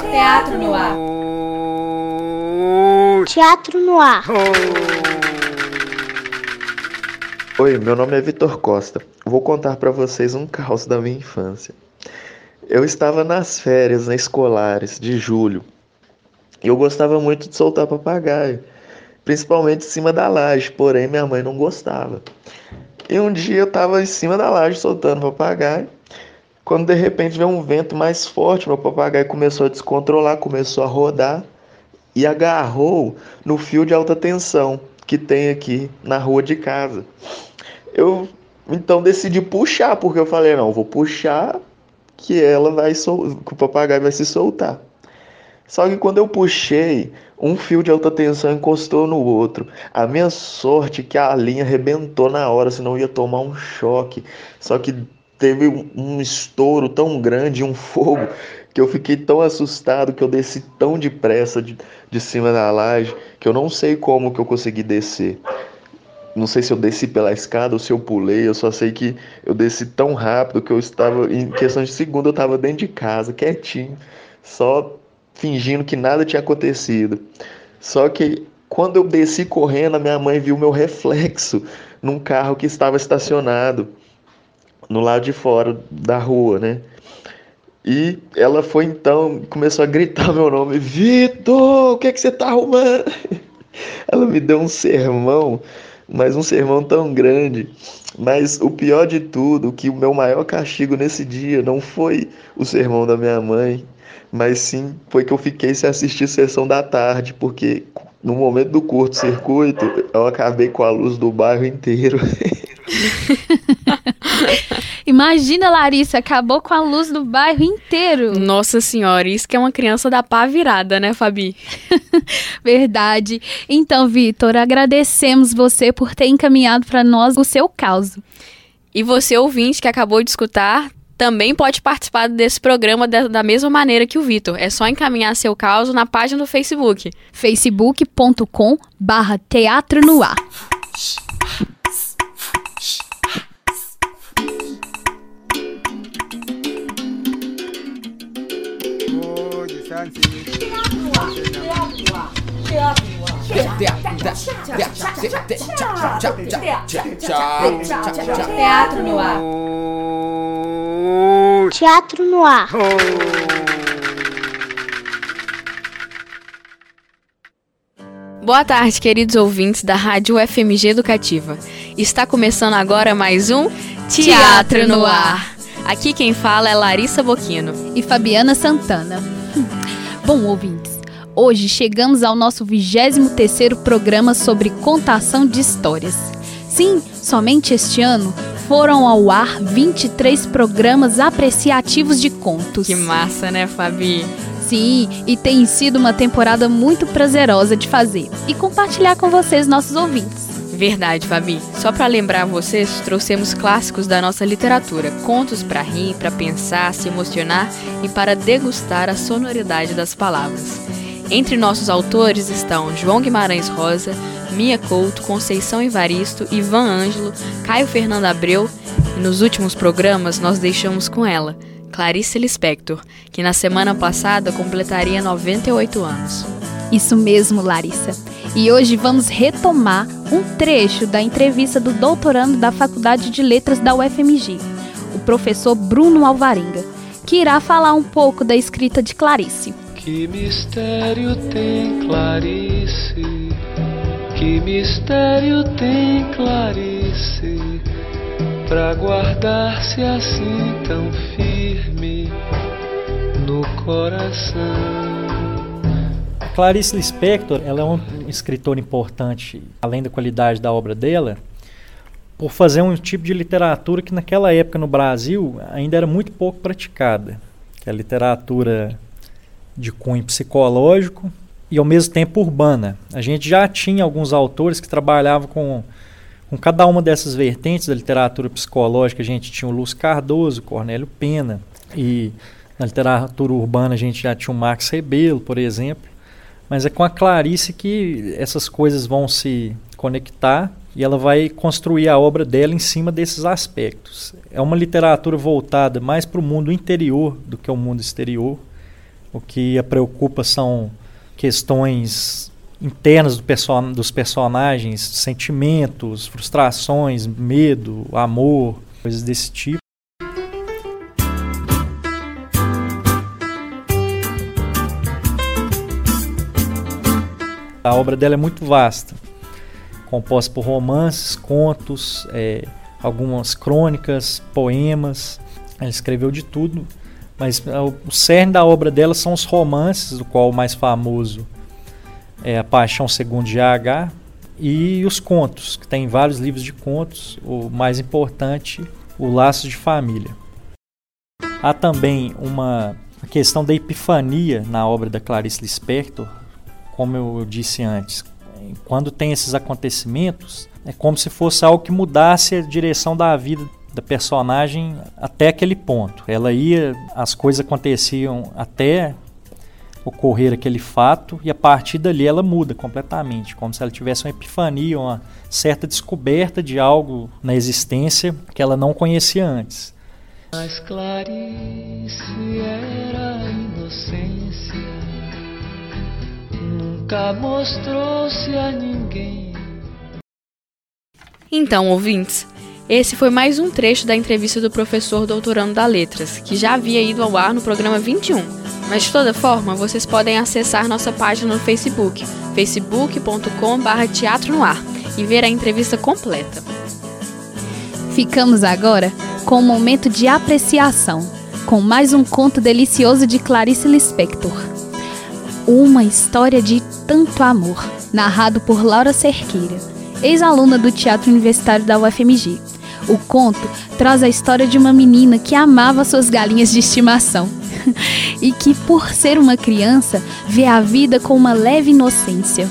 Teatro no ar. Teatro no ar. Oi, meu nome é Vitor Costa. Vou contar para vocês um caos da minha infância. Eu estava nas férias né, escolares de julho e eu gostava muito de soltar papagaio, principalmente em cima da laje, porém minha mãe não gostava. E um dia eu estava em cima da laje soltando papagaio, quando de repente veio um vento mais forte, meu papagaio começou a descontrolar, começou a rodar e agarrou no fio de alta tensão que tem aqui na rua de casa. Eu então decidi puxar, porque eu falei, não, vou puxar que ela vai sol... que o papagaio vai se soltar. Só que quando eu puxei, um fio de alta tensão encostou no outro. A minha sorte é que a linha arrebentou na hora, senão ia tomar um choque. Só que teve um estouro tão grande, um fogo, que eu fiquei tão assustado que eu desci tão depressa de, de cima da laje que eu não sei como que eu consegui descer. Não sei se eu desci pela escada ou se eu pulei, eu só sei que eu desci tão rápido que eu estava, em questão de segundo, eu estava dentro de casa, quietinho, só fingindo que nada tinha acontecido. Só que quando eu desci correndo, a minha mãe viu meu reflexo num carro que estava estacionado no lado de fora da rua, né? E ela foi então, começou a gritar meu nome: Vitor, o que, é que você tá arrumando? Ela me deu um sermão mas um sermão tão grande. Mas o pior de tudo, que o meu maior castigo nesse dia não foi o sermão da minha mãe, mas sim foi que eu fiquei sem assistir sessão da tarde, porque no momento do curto-circuito eu acabei com a luz do bairro inteiro. Imagina, Larissa, acabou com a luz do bairro inteiro. Nossa senhora, isso que é uma criança da pá virada, né, Fabi? Verdade. Então, Vitor, agradecemos você por ter encaminhado para nós o seu caos. E você, ouvinte, que acabou de escutar, também pode participar desse programa da, da mesma maneira que o Vitor. É só encaminhar seu caso na página do Facebook. facebook.com barra teatro no ar. Teatro no ar. Teatro no ar. Boa tarde, queridos ouvintes da Rádio FMG Educativa. Está começando agora mais um Teatro no Ar. Aqui quem fala é Larissa Boquino e Fabiana Santana. Bom, ouvintes, hoje chegamos ao nosso 23º programa sobre contação de histórias. Sim, somente este ano foram ao ar 23 programas apreciativos de contos. Que massa, né, Fabi? Sim, e tem sido uma temporada muito prazerosa de fazer e compartilhar com vocês, nossos ouvintes. Verdade, Fabi. Só para lembrar vocês, trouxemos clássicos da nossa literatura, contos para rir, para pensar, se emocionar e para degustar a sonoridade das palavras. Entre nossos autores estão João Guimarães Rosa, Mia Couto, Conceição Evaristo, Ivan Ângelo, Caio Fernando Abreu e nos últimos programas nós deixamos com ela, Clarice Lispector, que na semana passada completaria 98 anos. Isso mesmo, Larissa. E hoje vamos retomar um trecho da entrevista do doutorando da Faculdade de Letras da UFMG, o professor Bruno Alvarenga, que irá falar um pouco da escrita de Clarice. Que mistério tem Clarice? Que mistério tem Clarice? Pra guardar-se assim tão firme no coração. Clarice Lispector, ela é uma escritora importante, além da qualidade da obra dela, por fazer um tipo de literatura que naquela época no Brasil ainda era muito pouco praticada, que é a literatura de cunho psicológico e ao mesmo tempo urbana. A gente já tinha alguns autores que trabalhavam com, com cada uma dessas vertentes da literatura psicológica. A gente tinha o Luz Cardoso, Cornélio Pena, e na literatura urbana a gente já tinha o Max Rebelo, por exemplo. Mas é com a Clarice que essas coisas vão se conectar e ela vai construir a obra dela em cima desses aspectos. É uma literatura voltada mais para o mundo interior do que o mundo exterior. O que a preocupa são questões internas do perso dos personagens, sentimentos, frustrações, medo, amor, coisas desse tipo. A obra dela é muito vasta, composta por romances, contos, é, algumas crônicas, poemas. Ela escreveu de tudo, mas é, o cerne da obra dela são os romances, do qual o mais famoso é A Paixão Segundo GH, e os contos, que tem vários livros de contos, o mais importante, O Laço de Família. Há também uma questão da epifania na obra da Clarice Lispector, como eu disse antes, quando tem esses acontecimentos, é como se fosse algo que mudasse a direção da vida da personagem até aquele ponto. Ela ia, as coisas aconteciam até ocorrer aquele fato e a partir dali ela muda completamente, como se ela tivesse uma epifania, uma certa descoberta de algo na existência que ela não conhecia antes. Mas Clarice era a inocência nunca mostrou-se a ninguém. Então, ouvintes, esse foi mais um trecho da entrevista do professor doutorando da Letras, que já havia ido ao ar no programa 21. Mas de toda forma, vocês podem acessar nossa página no Facebook, facebook.com.br teatro no ar, e ver a entrevista completa. Ficamos agora com um momento de apreciação, com mais um conto delicioso de Clarice Lispector. Uma história de tanto amor, narrado por Laura Cerqueira, ex-aluna do Teatro Universitário da UFMG. O conto traz a história de uma menina que amava suas galinhas de estimação e que, por ser uma criança, vê a vida com uma leve inocência.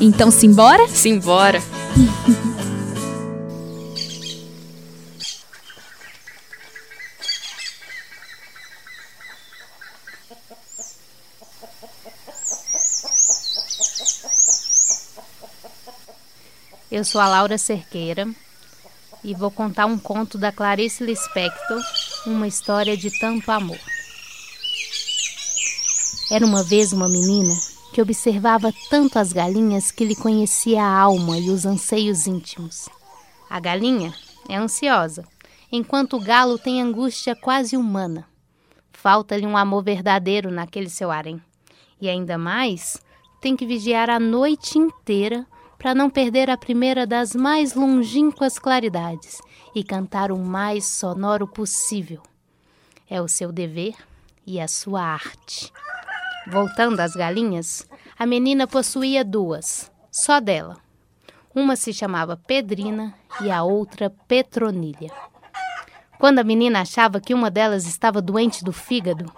Então, simbora? Simbora! Eu sou a Laura Cerqueira e vou contar um conto da Clarice Lispector, uma história de tanto amor. Era uma vez uma menina que observava tanto as galinhas que lhe conhecia a alma e os anseios íntimos. A galinha é ansiosa, enquanto o galo tem angústia quase humana. Falta-lhe um amor verdadeiro naquele seu harém. E ainda mais, tem que vigiar a noite inteira para não perder a primeira das mais longínquas claridades e cantar o mais sonoro possível. É o seu dever e a sua arte. Voltando às galinhas, a menina possuía duas, só dela. Uma se chamava Pedrina e a outra Petronilha. Quando a menina achava que uma delas estava doente do fígado,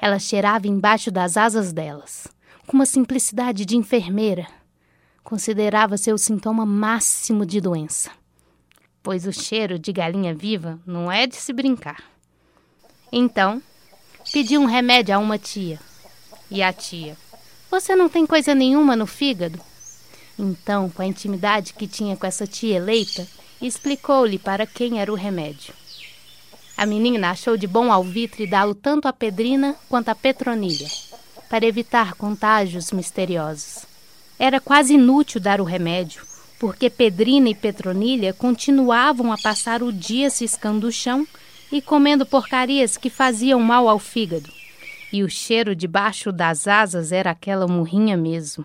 ela cheirava embaixo das asas delas, com uma simplicidade de enfermeira considerava ser o sintoma máximo de doença, pois o cheiro de galinha viva não é de se brincar. Então, pediu um remédio a uma tia. E a tia: Você não tem coisa nenhuma no fígado? Então, com a intimidade que tinha com essa tia eleita, explicou-lhe para quem era o remédio. A menina achou de bom alvitre dá-lo tanto a Pedrina quanto a Petronilha, para evitar contágios misteriosos. Era quase inútil dar o remédio, porque Pedrina e Petronilha continuavam a passar o dia ciscando o chão e comendo porcarias que faziam mal ao fígado. E o cheiro debaixo das asas era aquela murrinha mesmo.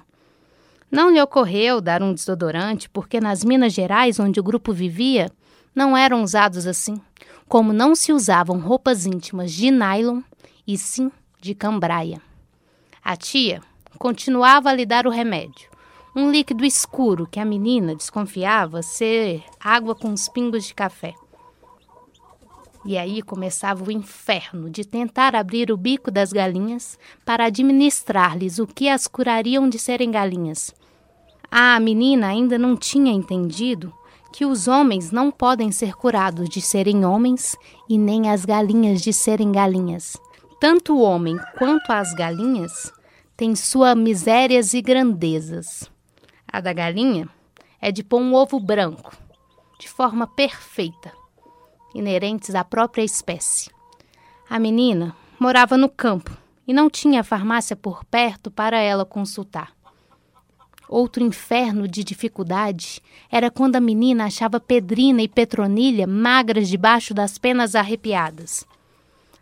Não lhe ocorreu dar um desodorante, porque nas Minas Gerais, onde o grupo vivia, não eram usados assim, como não se usavam roupas íntimas de nylon, e sim de cambraia. A tia, continuava a lhe dar o remédio. Um líquido escuro que a menina desconfiava ser água com os pingos de café. E aí começava o inferno de tentar abrir o bico das galinhas para administrar-lhes o que as curariam de serem galinhas. A menina ainda não tinha entendido que os homens não podem ser curados de serem homens e nem as galinhas de serem galinhas. Tanto o homem quanto as galinhas tem suas misérias e grandezas. A da galinha é de pôr um ovo branco, de forma perfeita, inerentes à própria espécie. A menina morava no campo e não tinha farmácia por perto para ela consultar. Outro inferno de dificuldade era quando a menina achava Pedrina e Petronilha magras debaixo das penas arrepiadas.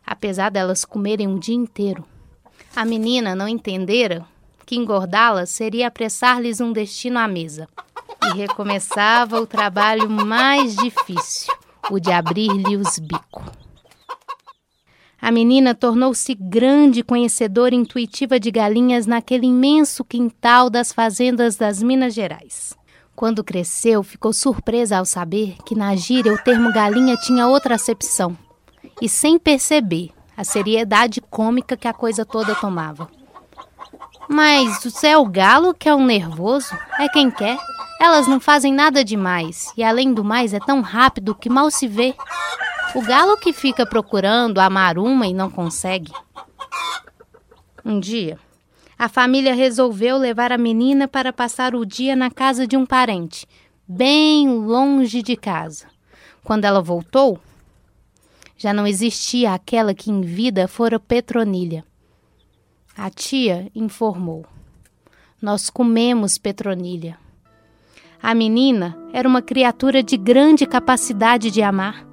Apesar delas comerem um dia inteiro, a menina não entendera que engordá-las seria apressar-lhes um destino à mesa. E recomeçava o trabalho mais difícil, o de abrir-lhe os bicos. A menina tornou-se grande conhecedora intuitiva de galinhas naquele imenso quintal das fazendas das Minas Gerais. Quando cresceu, ficou surpresa ao saber que na gíria o termo galinha tinha outra acepção. E sem perceber a seriedade cômica que a coisa toda tomava. Mas o o galo que é um nervoso, é quem quer. Elas não fazem nada demais e além do mais é tão rápido que mal se vê. O galo que fica procurando amar uma e não consegue. Um dia, a família resolveu levar a menina para passar o dia na casa de um parente, bem longe de casa. Quando ela voltou, já não existia aquela que em vida fora Petronilha. A tia informou: Nós comemos Petronilha. A menina era uma criatura de grande capacidade de amar.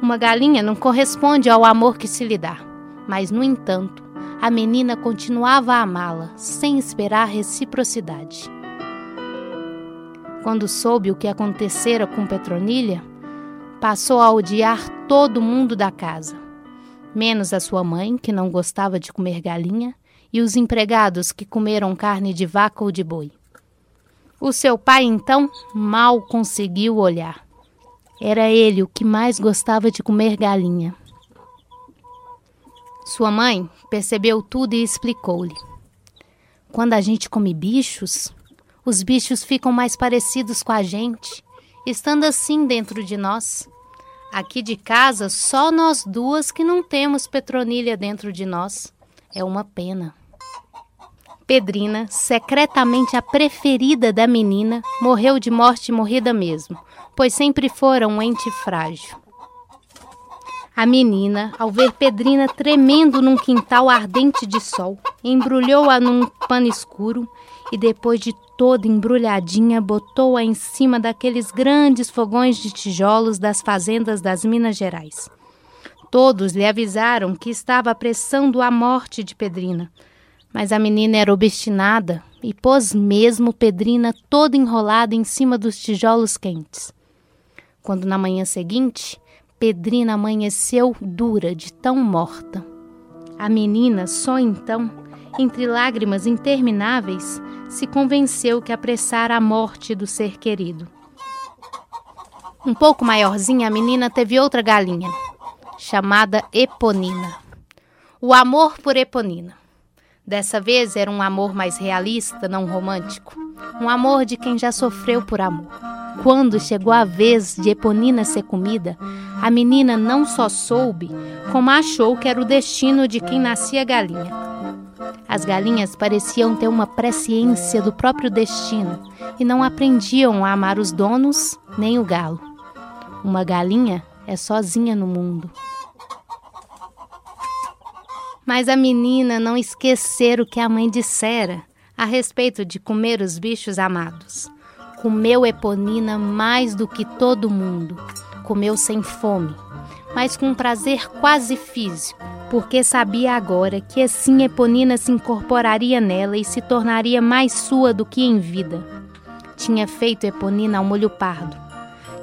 Uma galinha não corresponde ao amor que se lhe dá, mas, no entanto, a menina continuava a amá-la, sem esperar reciprocidade. Quando soube o que acontecera com Petronilha, passou a odiar todo mundo da casa, menos a sua mãe, que não gostava de comer galinha, e os empregados que comeram carne de vaca ou de boi. O seu pai, então, mal conseguiu olhar. Era ele o que mais gostava de comer galinha. Sua mãe percebeu tudo e explicou-lhe. Quando a gente come bichos, os bichos ficam mais parecidos com a gente, estando assim dentro de nós. Aqui de casa, só nós duas que não temos Petronilha dentro de nós. É uma pena. Pedrina, secretamente a preferida da menina, morreu de morte morrida mesmo, pois sempre fora um ente frágil. A menina, ao ver Pedrina tremendo num quintal ardente de sol, embrulhou-a num pano escuro e, depois de toda embrulhadinha, botou-a em cima daqueles grandes fogões de tijolos das fazendas das Minas Gerais. Todos lhe avisaram que estava apressando a morte de Pedrina, mas a menina era obstinada e pôs mesmo Pedrina toda enrolada em cima dos tijolos quentes. Quando na manhã seguinte, Pedrina amanheceu dura de tão morta. A menina, só então, entre lágrimas intermináveis, se convenceu que apressara a morte do ser querido. Um pouco maiorzinha, a menina teve outra galinha, chamada Eponina. O amor por Eponina. Dessa vez era um amor mais realista, não romântico. Um amor de quem já sofreu por amor. Quando chegou a vez de Eponina ser comida, a menina não só soube, como achou que era o destino de quem nascia galinha. As galinhas pareciam ter uma presciência do próprio destino e não aprendiam a amar os donos nem o galo. Uma galinha é sozinha no mundo. Mas a menina não esquecer o que a mãe dissera a respeito de comer os bichos amados. Comeu Eponina mais do que todo mundo. Comeu sem fome, mas com um prazer quase físico, porque sabia agora que assim Eponina se incorporaria nela e se tornaria mais sua do que em vida. Tinha feito Eponina ao molho pardo,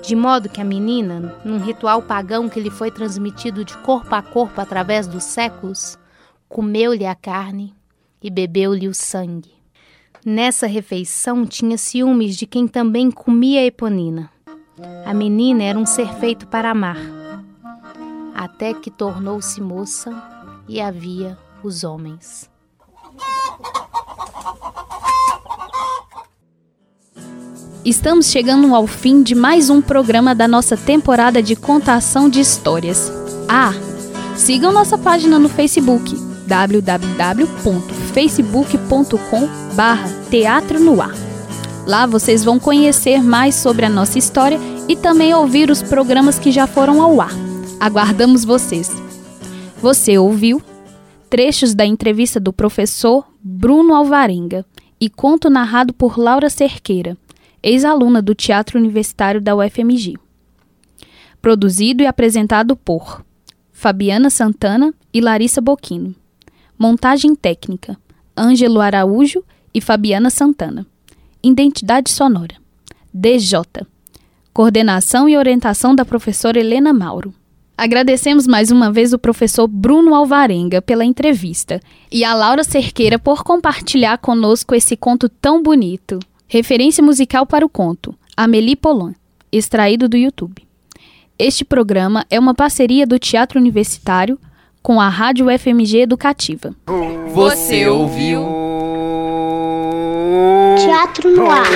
de modo que a menina, num ritual pagão que lhe foi transmitido de corpo a corpo através dos séculos, comeu-lhe a carne e bebeu-lhe o sangue. Nessa refeição tinha ciúmes de quem também comia Eponina. A menina era um ser feito para amar, até que tornou-se moça e havia os homens. Estamos chegando ao fim de mais um programa da nossa temporada de contação de histórias. Ah, sigam nossa página no Facebook www.facebook.com barra Teatro no Ar. Lá vocês vão conhecer mais sobre a nossa história e também ouvir os programas que já foram ao ar. Aguardamos vocês. Você ouviu trechos da entrevista do professor Bruno Alvarenga e conto narrado por Laura Cerqueira, ex-aluna do Teatro Universitário da UFMG. Produzido e apresentado por Fabiana Santana e Larissa Boquino. Montagem técnica: Ângelo Araújo e Fabiana Santana. Identidade sonora: DJ. Coordenação e orientação da professora Helena Mauro. Agradecemos mais uma vez o professor Bruno Alvarenga pela entrevista e a Laura Cerqueira por compartilhar conosco esse conto tão bonito. Referência musical para o conto: Amélie Polan, extraído do YouTube. Este programa é uma parceria do Teatro Universitário com a Rádio FMG Educativa. Você ouviu? Teatro no ar.